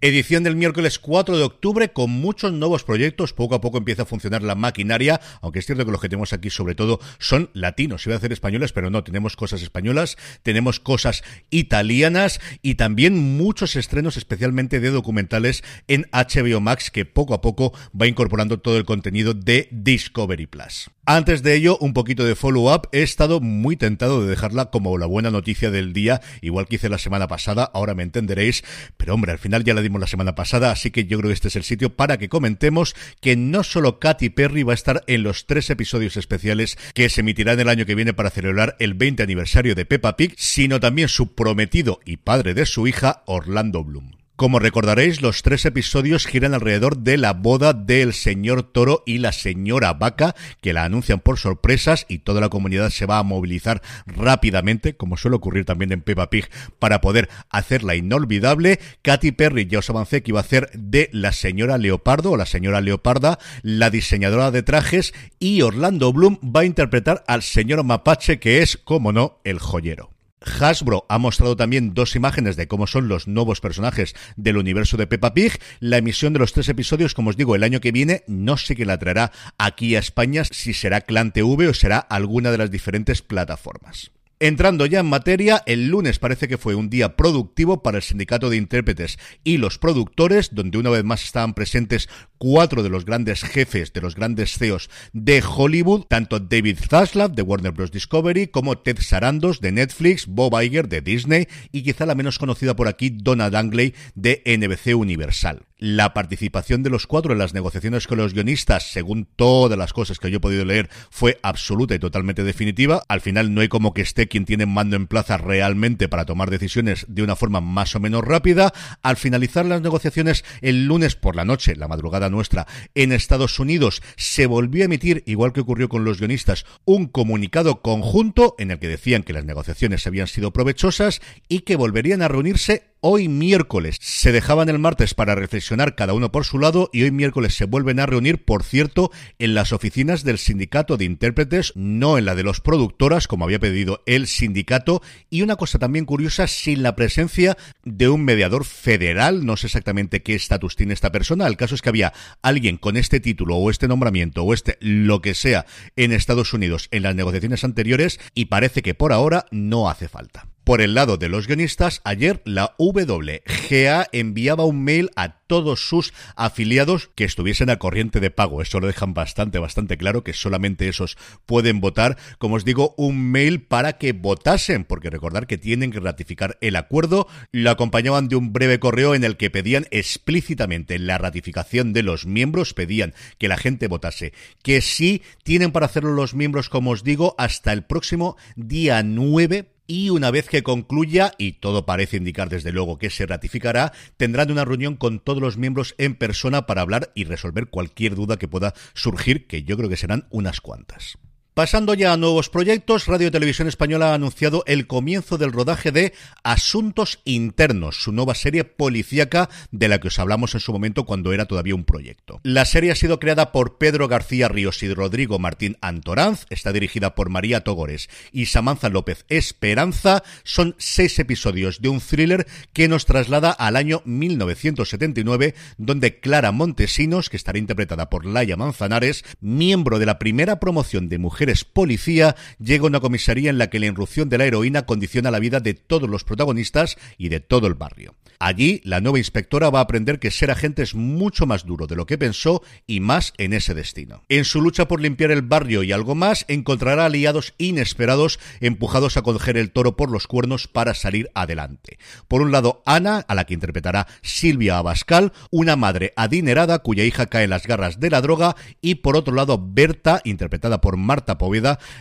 Edición del miércoles 4 de octubre con muchos nuevos proyectos. Poco a poco empieza a funcionar la maquinaria, aunque es cierto que los que tenemos aquí sobre todo son latinos. Iba a hacer españoles, pero no, tenemos cosas españolas, tenemos cosas italianas y también muchos estrenos especialmente de documentales en HBO Max que poco a poco va incorporando todo el contenido de Discovery Plus. Antes de ello, un poquito de follow-up. He estado muy tentado de dejarla como la buena noticia del día, igual que hice la semana pasada, ahora me entenderéis, pero hombre, al final ya la la semana pasada, así que yo creo que este es el sitio para que comentemos que no solo Katy Perry va a estar en los tres episodios especiales que se emitirán el año que viene para celebrar el 20 aniversario de Peppa Pig, sino también su prometido y padre de su hija, Orlando Bloom. Como recordaréis, los tres episodios giran alrededor de la boda del señor Toro y la señora Vaca, que la anuncian por sorpresas y toda la comunidad se va a movilizar rápidamente, como suele ocurrir también en Peppa Pig, para poder hacerla inolvidable. Katy Perry ya os avancé que iba a hacer de la señora Leopardo o la señora Leoparda, la diseñadora de trajes, y Orlando Bloom va a interpretar al señor Mapache, que es, como no, el joyero. Hasbro ha mostrado también dos imágenes de cómo son los nuevos personajes del universo de Peppa Pig. La emisión de los tres episodios, como os digo, el año que viene, no sé qué la traerá aquí a España, si será Clan TV o será alguna de las diferentes plataformas. Entrando ya en materia, el lunes parece que fue un día productivo para el sindicato de intérpretes y los productores, donde una vez más estaban presentes cuatro de los grandes jefes, de los grandes CEOs de Hollywood, tanto David Zaslav de Warner Bros. Discovery como Ted Sarandos de Netflix, Bob Iger de Disney y quizá la menos conocida por aquí, Donna Dangley de NBC Universal. La participación de los cuatro en las negociaciones con los guionistas, según todas las cosas que yo he podido leer, fue absoluta y totalmente definitiva. Al final no hay como que esté quien tiene mando en plaza realmente para tomar decisiones de una forma más o menos rápida. Al finalizar las negociaciones el lunes por la noche, la madrugada nuestra en Estados Unidos, se volvió a emitir, igual que ocurrió con los guionistas, un comunicado conjunto en el que decían que las negociaciones habían sido provechosas y que volverían a reunirse hoy miércoles. Se dejaban el martes para reflexionar cada uno por su lado y hoy miércoles se vuelven a reunir, por cierto, en las oficinas del sindicato de intérpretes, no en la de los productoras, como había pedido el sindicato. Y una cosa también curiosa, sin la presencia de un mediador federal, no sé exactamente qué estatus tiene esta persona. El caso es que había alguien con este título o este nombramiento o este lo que sea en Estados Unidos en las negociaciones anteriores y parece que por ahora no hace falta. Por el lado de los guionistas, ayer la WGA enviaba un mail a todos sus afiliados que estuviesen a corriente de pago. Eso lo dejan bastante, bastante claro, que solamente esos pueden votar. Como os digo, un mail para que votasen, porque recordar que tienen que ratificar el acuerdo. Lo acompañaban de un breve correo en el que pedían explícitamente la ratificación de los miembros, pedían que la gente votase. Que sí tienen para hacerlo los miembros, como os digo, hasta el próximo día 9 y una vez que concluya, y todo parece indicar desde luego que se ratificará, tendrán una reunión con todos los miembros en persona para hablar y resolver cualquier duda que pueda surgir, que yo creo que serán unas cuantas. Pasando ya a nuevos proyectos, Radio Televisión Española ha anunciado el comienzo del rodaje de Asuntos Internos, su nueva serie policíaca de la que os hablamos en su momento cuando era todavía un proyecto. La serie ha sido creada por Pedro García Ríos y Rodrigo Martín Antoranz, está dirigida por María Togores y Samantha López Esperanza. Son seis episodios de un thriller que nos traslada al año 1979, donde Clara Montesinos, que estará interpretada por Laia Manzanares, miembro de la primera promoción de mujeres mujer es policía, llega a una comisaría en la que la irrupción de la heroína condiciona la vida de todos los protagonistas y de todo el barrio. Allí, la nueva inspectora va a aprender que ser agente es mucho más duro de lo que pensó y más en ese destino. En su lucha por limpiar el barrio y algo más, encontrará aliados inesperados empujados a coger el toro por los cuernos para salir adelante. Por un lado, Ana, a la que interpretará Silvia Abascal, una madre adinerada cuya hija cae en las garras de la droga, y por otro lado, Berta, interpretada por Marta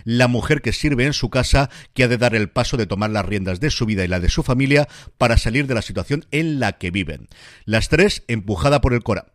La mujer que sirve en su casa, que ha de dar el paso de tomar las riendas de su vida y la de su familia para salir de la situación en la que viven. Las tres empujada por el Cora.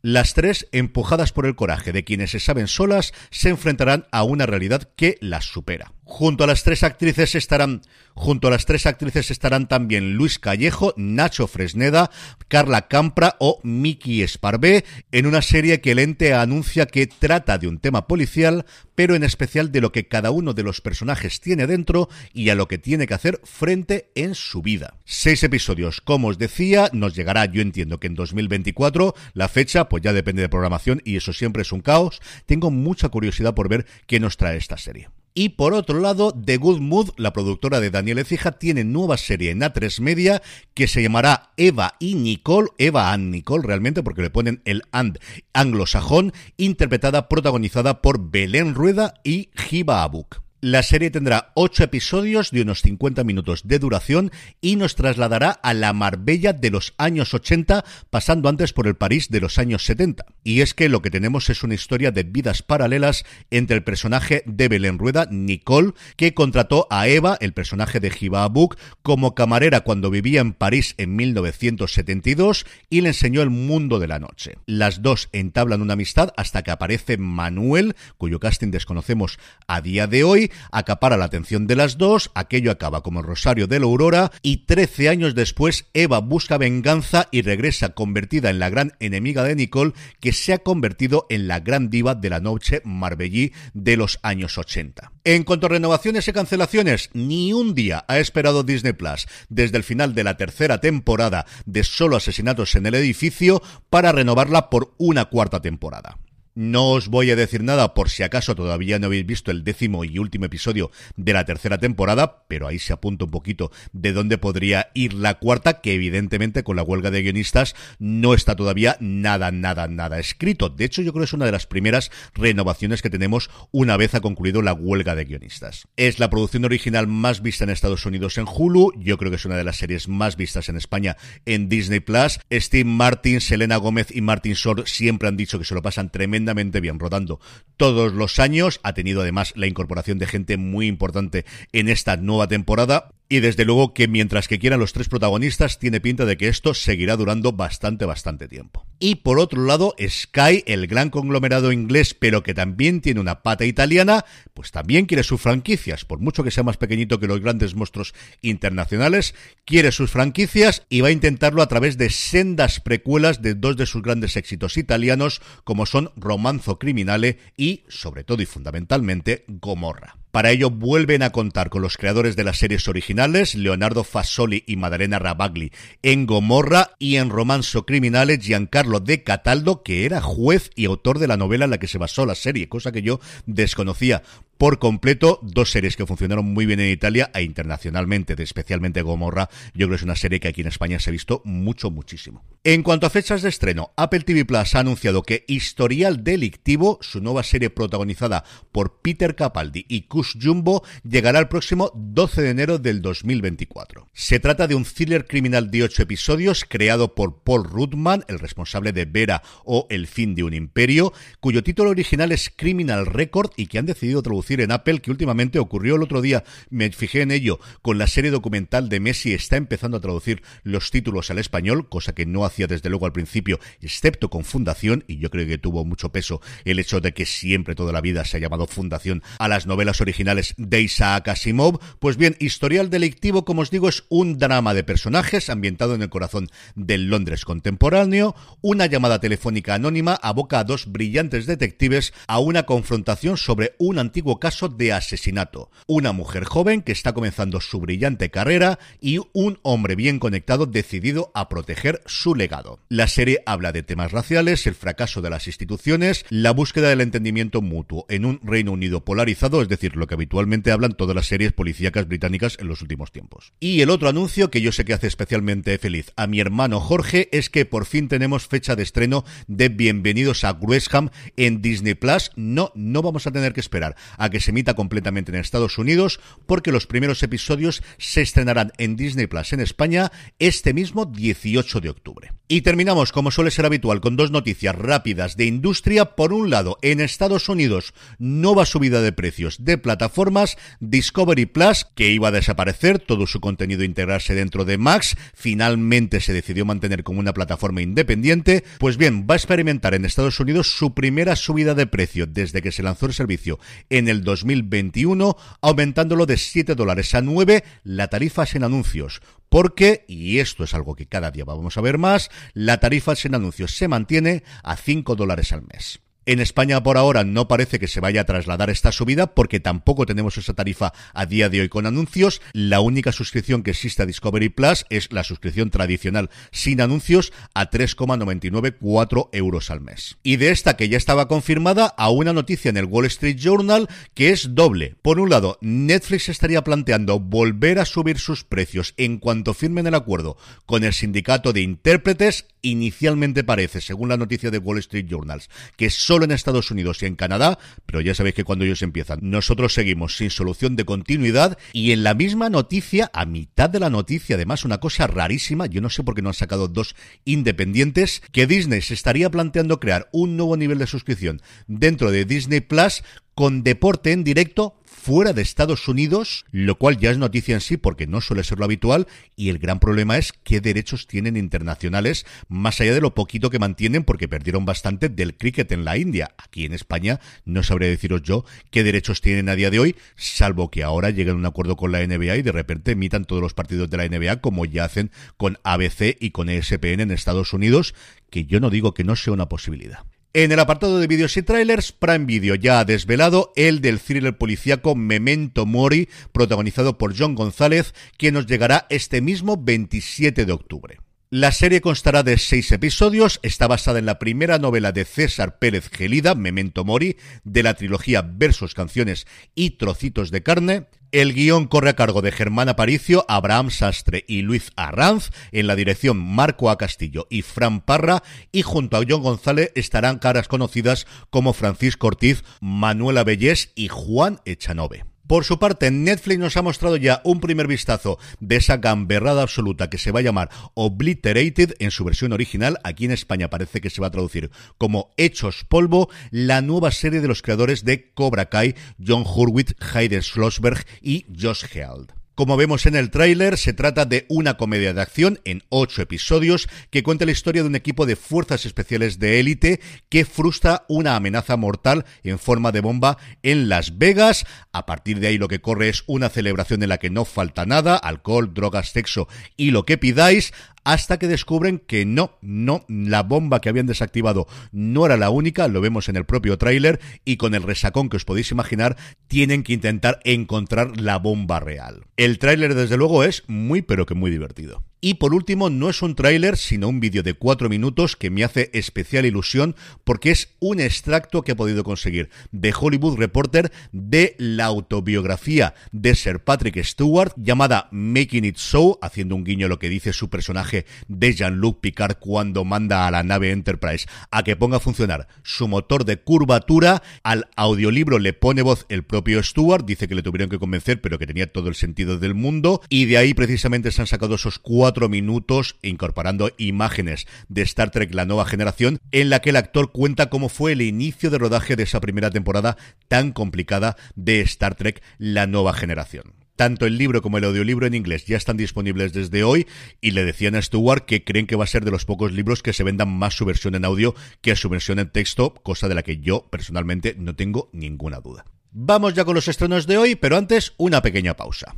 Las tres, empujadas por el coraje de quienes se saben solas, se enfrentarán a una realidad que las supera. Junto a las tres actrices estarán, junto a las tres actrices estarán también Luis Callejo, Nacho Fresneda, Carla Campra o Miki Esparvé en una serie que el ente anuncia que trata de un tema policial, pero en especial de lo que cada uno de los personajes tiene dentro y a lo que tiene que hacer frente en su vida. Seis episodios, como os decía, nos llegará, yo entiendo que en 2024, la fecha pues ya depende de programación y eso siempre es un caos. Tengo mucha curiosidad por ver qué nos trae esta serie. Y por otro lado, The Good Mood, la productora de Daniel Ecija, tiene nueva serie en A3 Media que se llamará Eva y Nicole, Eva and Nicole realmente, porque le ponen el and anglosajón, interpretada, protagonizada por Belén Rueda y Hiba Abuk. La serie tendrá ocho episodios de unos 50 minutos de duración y nos trasladará a la Marbella de los años 80, pasando antes por el París de los años 70. Y es que lo que tenemos es una historia de vidas paralelas entre el personaje de Belén Rueda, Nicole, que contrató a Eva, el personaje de Hiba Abuk, como camarera cuando vivía en París en 1972 y le enseñó el mundo de la noche. Las dos entablan una amistad hasta que aparece Manuel, cuyo casting desconocemos a día de hoy, acapara la atención de las dos, aquello acaba como el Rosario de la Aurora y 13 años después Eva busca venganza y regresa convertida en la gran enemiga de Nicole que se ha convertido en la gran diva de la noche Marbellí de los años 80. En cuanto a renovaciones y cancelaciones, ni un día ha esperado Disney Plus desde el final de la tercera temporada de Solo Asesinatos en el Edificio para renovarla por una cuarta temporada. No os voy a decir nada por si acaso todavía no habéis visto el décimo y último episodio de la tercera temporada, pero ahí se apunta un poquito de dónde podría ir la cuarta, que evidentemente con la huelga de guionistas no está todavía nada, nada, nada escrito. De hecho, yo creo que es una de las primeras renovaciones que tenemos una vez ha concluido la huelga de guionistas. Es la producción original más vista en Estados Unidos en Hulu, yo creo que es una de las series más vistas en España en Disney Plus. Steve Martin, Selena Gómez y Martin Short siempre han dicho que se lo pasan bien rodando todos los años. Ha tenido además la incorporación de gente muy importante en esta nueva temporada. Y desde luego que mientras que quieran los tres protagonistas, tiene pinta de que esto seguirá durando bastante, bastante tiempo. Y por otro lado, Sky, el gran conglomerado inglés, pero que también tiene una pata italiana, pues también quiere sus franquicias, por mucho que sea más pequeñito que los grandes monstruos internacionales, quiere sus franquicias y va a intentarlo a través de sendas precuelas de dos de sus grandes éxitos italianos, como son Romanzo Criminale y, sobre todo y fundamentalmente, Gomorra. Para ello vuelven a contar con los creadores de las series originales, Leonardo Fasoli y Madarena Rabagli, en Gomorra y en Romanzo Criminales, Giancarlo de Cataldo, que era juez y autor de la novela en la que se basó la serie, cosa que yo desconocía por completo. Dos series que funcionaron muy bien en Italia e internacionalmente, especialmente Gomorra. Yo creo que es una serie que aquí en España se ha visto mucho, muchísimo. En cuanto a fechas de estreno, Apple TV Plus ha anunciado que Historial Delictivo, su nueva serie protagonizada por Peter Capaldi y Kush Jumbo, llegará el próximo 12 de enero del 2024. Se trata de un thriller criminal de 8 episodios creado por Paul Rudman, el responsable de Vera o El fin de un imperio, cuyo título original es Criminal Record y que han decidido traducir en Apple, que últimamente ocurrió el otro día, me fijé en ello, con la serie documental de Messi está empezando a traducir los títulos al español, cosa que no hacía desde luego al principio, excepto con Fundación, y yo creo que tuvo mucho peso el hecho de que siempre toda la vida se ha llamado Fundación a las novelas originales de Isaac Asimov. Pues bien, Historial Delictivo, como os digo, es un drama de personajes ambientado en el corazón del Londres contemporáneo. Una llamada telefónica anónima aboca a dos brillantes detectives a una confrontación sobre un antiguo caso de asesinato. Una mujer joven que está comenzando su brillante carrera y un hombre bien conectado decidido a proteger su legado. La serie habla de temas raciales, el fracaso de las instituciones, la búsqueda del entendimiento mutuo en un Reino Unido polarizado, es decir, lo que habitualmente hablan todas las series policíacas británicas en los últimos tiempos. Y el otro anuncio que yo sé que hace especialmente feliz a mi hermano Jorge es que por fin tenemos fecha de estreno de Bienvenidos a Gresham en Disney Plus. No, no vamos a tener que esperar que se emita completamente en Estados Unidos porque los primeros episodios se estrenarán en Disney Plus en España este mismo 18 de octubre. Y terminamos, como suele ser habitual, con dos noticias rápidas de industria. Por un lado, en Estados Unidos, nueva subida de precios de plataformas. Discovery Plus, que iba a desaparecer, todo su contenido integrarse dentro de Max, finalmente se decidió mantener como una plataforma independiente. Pues bien, va a experimentar en Estados Unidos su primera subida de precio desde que se lanzó el servicio en el 2021, aumentándolo de 7 dólares a 9 la tarifa sin anuncios. Porque, y esto es algo que cada día vamos a ver más, la tarifa sin anuncios se mantiene a 5 dólares al mes. En España por ahora no parece que se vaya a trasladar esta subida porque tampoco tenemos esa tarifa a día de hoy con anuncios. La única suscripción que existe a Discovery Plus es la suscripción tradicional sin anuncios a 3,994 euros al mes. Y de esta que ya estaba confirmada a una noticia en el Wall Street Journal que es doble. Por un lado, Netflix estaría planteando volver a subir sus precios en cuanto firmen el acuerdo con el sindicato de intérpretes. Inicialmente parece, según la noticia de Wall Street Journals, que solo en Estados Unidos y en Canadá, pero ya sabéis que cuando ellos empiezan, nosotros seguimos sin solución de continuidad y en la misma noticia, a mitad de la noticia, además una cosa rarísima, yo no sé por qué no han sacado dos independientes, que Disney se estaría planteando crear un nuevo nivel de suscripción dentro de Disney Plus con deporte en directo fuera de Estados Unidos, lo cual ya es noticia en sí porque no suele ser lo habitual y el gran problema es qué derechos tienen internacionales más allá de lo poquito que mantienen porque perdieron bastante del cricket en la India. Aquí en España no sabría deciros yo qué derechos tienen a día de hoy, salvo que ahora lleguen a un acuerdo con la NBA y de repente emitan todos los partidos de la NBA como ya hacen con ABC y con ESPN en Estados Unidos, que yo no digo que no sea una posibilidad. En el apartado de vídeos y trailers, Prime Video ya ha desvelado el del thriller policíaco Memento Mori, protagonizado por John González, que nos llegará este mismo 27 de octubre. La serie constará de seis episodios, está basada en la primera novela de César Pérez Gelida, Memento Mori, de la trilogía Versos, Canciones y Trocitos de Carne. El guion corre a cargo de Germán Aparicio, Abraham Sastre y Luis Arranz, en la dirección Marco A. Castillo y Fran Parra, y junto a John González estarán caras conocidas como Francisco Ortiz, Manuela Bellés y Juan Echanove. Por su parte, Netflix nos ha mostrado ya un primer vistazo de esa gamberrada absoluta que se va a llamar Obliterated en su versión original. Aquí en España parece que se va a traducir como Hechos Polvo, la nueva serie de los creadores de Cobra Kai, John Hurwitz, Hayden Schlossberg y Josh Heald. Como vemos en el tráiler, se trata de una comedia de acción en ocho episodios que cuenta la historia de un equipo de fuerzas especiales de élite que frustra una amenaza mortal en forma de bomba en Las Vegas. A partir de ahí lo que corre es una celebración en la que no falta nada, alcohol, drogas, sexo y lo que pidáis hasta que descubren que no, no, la bomba que habían desactivado no era la única, lo vemos en el propio tráiler, y con el resacón que os podéis imaginar, tienen que intentar encontrar la bomba real. El tráiler, desde luego, es muy pero que muy divertido. Y por último, no es un tráiler, sino un vídeo de cuatro minutos que me hace especial ilusión porque es un extracto que he podido conseguir de Hollywood Reporter de la autobiografía de Sir Patrick Stewart llamada Making It So, haciendo un guiño a lo que dice su personaje de Jean-Luc Picard cuando manda a la nave Enterprise a que ponga a funcionar su motor de curvatura. Al audiolibro le pone voz el propio Stewart, dice que le tuvieron que convencer, pero que tenía todo el sentido del mundo. Y de ahí precisamente se han sacado esos cuatro cuatro minutos incorporando imágenes de Star Trek La Nueva Generación en la que el actor cuenta cómo fue el inicio de rodaje de esa primera temporada tan complicada de Star Trek La Nueva Generación. Tanto el libro como el audiolibro en inglés ya están disponibles desde hoy y le decían a Stewart que creen que va a ser de los pocos libros que se vendan más su versión en audio que su versión en texto, cosa de la que yo personalmente no tengo ninguna duda. Vamos ya con los estrenos de hoy, pero antes una pequeña pausa.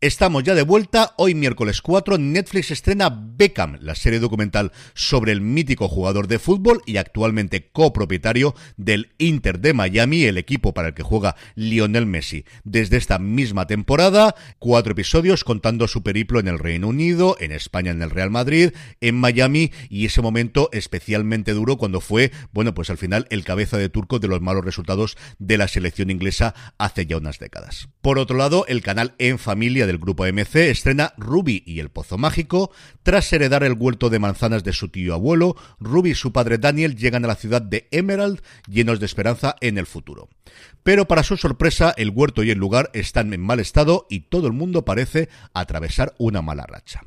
Estamos ya de vuelta. Hoy, miércoles 4, Netflix estrena Beckham, la serie documental sobre el mítico jugador de fútbol y actualmente copropietario del Inter de Miami, el equipo para el que juega Lionel Messi. Desde esta misma temporada, cuatro episodios contando su periplo en el Reino Unido, en España en el Real Madrid, en Miami y ese momento especialmente duro cuando fue, bueno, pues al final el cabeza de turco de los malos resultados de la selección inglesa hace ya unas décadas. Por otro lado, el canal En Familia del grupo MC estrena Ruby y el Pozo Mágico. Tras heredar el huerto de manzanas de su tío abuelo, Ruby y su padre Daniel llegan a la ciudad de Emerald llenos de esperanza en el futuro. Pero para su sorpresa, el huerto y el lugar están en mal estado y todo el mundo parece atravesar una mala racha.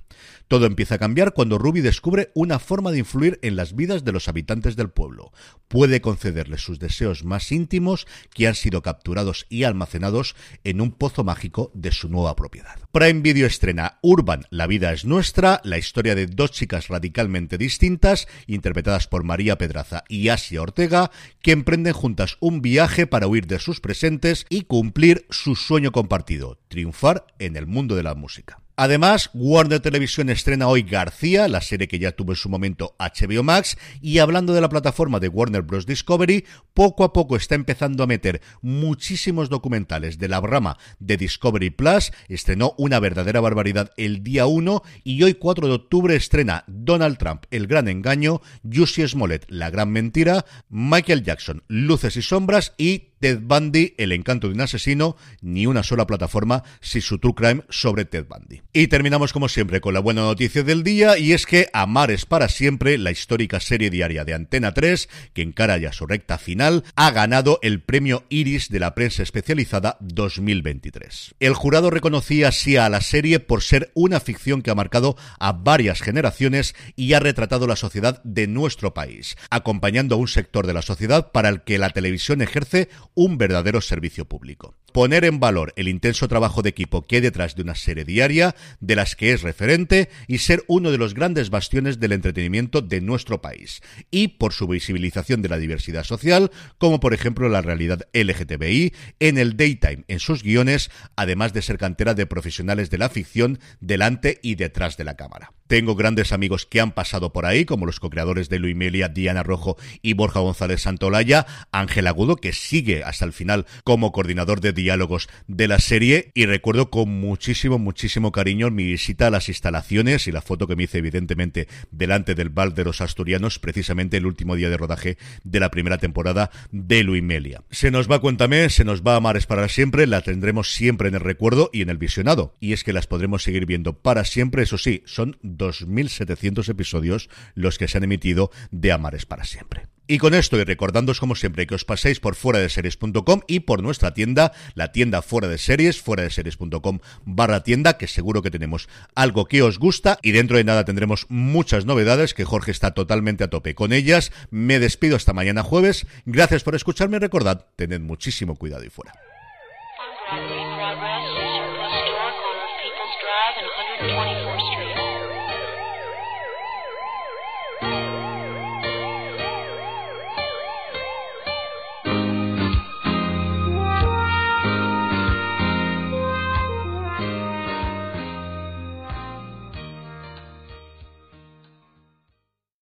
Todo empieza a cambiar cuando Ruby descubre una forma de influir en las vidas de los habitantes del pueblo. Puede concederles sus deseos más íntimos que han sido capturados y almacenados en un pozo mágico de su nueva propiedad. Prime Video estrena Urban, La vida es nuestra, la historia de dos chicas radicalmente distintas, interpretadas por María Pedraza y Asia Ortega, que emprenden juntas un viaje para huir de sus presentes y cumplir su sueño compartido, triunfar en el mundo de la música. Además, Warner Televisión estrena hoy García, la serie que ya tuvo en su momento HBO Max, y hablando de la plataforma de Warner Bros. Discovery, poco a poco está empezando a meter muchísimos documentales de la rama de Discovery Plus, estrenó una verdadera barbaridad el día 1 y hoy 4 de octubre estrena Donald Trump, El Gran Engaño, Jussie Smollett, La Gran Mentira, Michael Jackson, Luces y Sombras y Ted Bundy, El encanto de un asesino, ni una sola plataforma sin su true crime sobre Ted Bundy. Y terminamos como siempre con la buena noticia del día y es que Amar es para siempre, la histórica serie diaria de Antena 3, que encara ya su recta final, ha ganado el premio Iris de la prensa especializada 2023. El jurado reconocía así a la serie por ser una ficción que ha marcado a varias generaciones y ha retratado la sociedad de nuestro país, acompañando a un sector de la sociedad para el que la televisión ejerce un verdadero servicio público. Poner en valor el intenso trabajo de equipo que hay detrás de una serie diaria, de las que es referente, y ser uno de los grandes bastiones del entretenimiento de nuestro país. Y por su visibilización de la diversidad social, como por ejemplo la realidad LGTBI, en el daytime, en sus guiones, además de ser cantera de profesionales de la ficción delante y detrás de la cámara. Tengo grandes amigos que han pasado por ahí, como los co-creadores de Luimelia, Diana Rojo y Borja González Santolaya, Ángel Agudo, que sigue hasta el final como coordinador de diálogos de la serie, y recuerdo con muchísimo, muchísimo cariño mi visita a las instalaciones y la foto que me hice evidentemente delante del Val de los Asturianos, precisamente el último día de rodaje de la primera temporada de Luimelia. Se nos va Cuéntame, se nos va a Mares para siempre, la tendremos siempre en el recuerdo y en el visionado, y es que las podremos seguir viendo para siempre, eso sí, son 2.700 episodios los que se han emitido de Amares para siempre. Y con esto, y recordándoos como siempre que os paséis por fuera de series.com y por nuestra tienda, la tienda fuera de series, fuera de series.com barra tienda, que seguro que tenemos algo que os gusta y dentro de nada tendremos muchas novedades que Jorge está totalmente a tope con ellas. Me despido hasta mañana jueves. Gracias por escucharme. Recordad, tened muchísimo cuidado y fuera.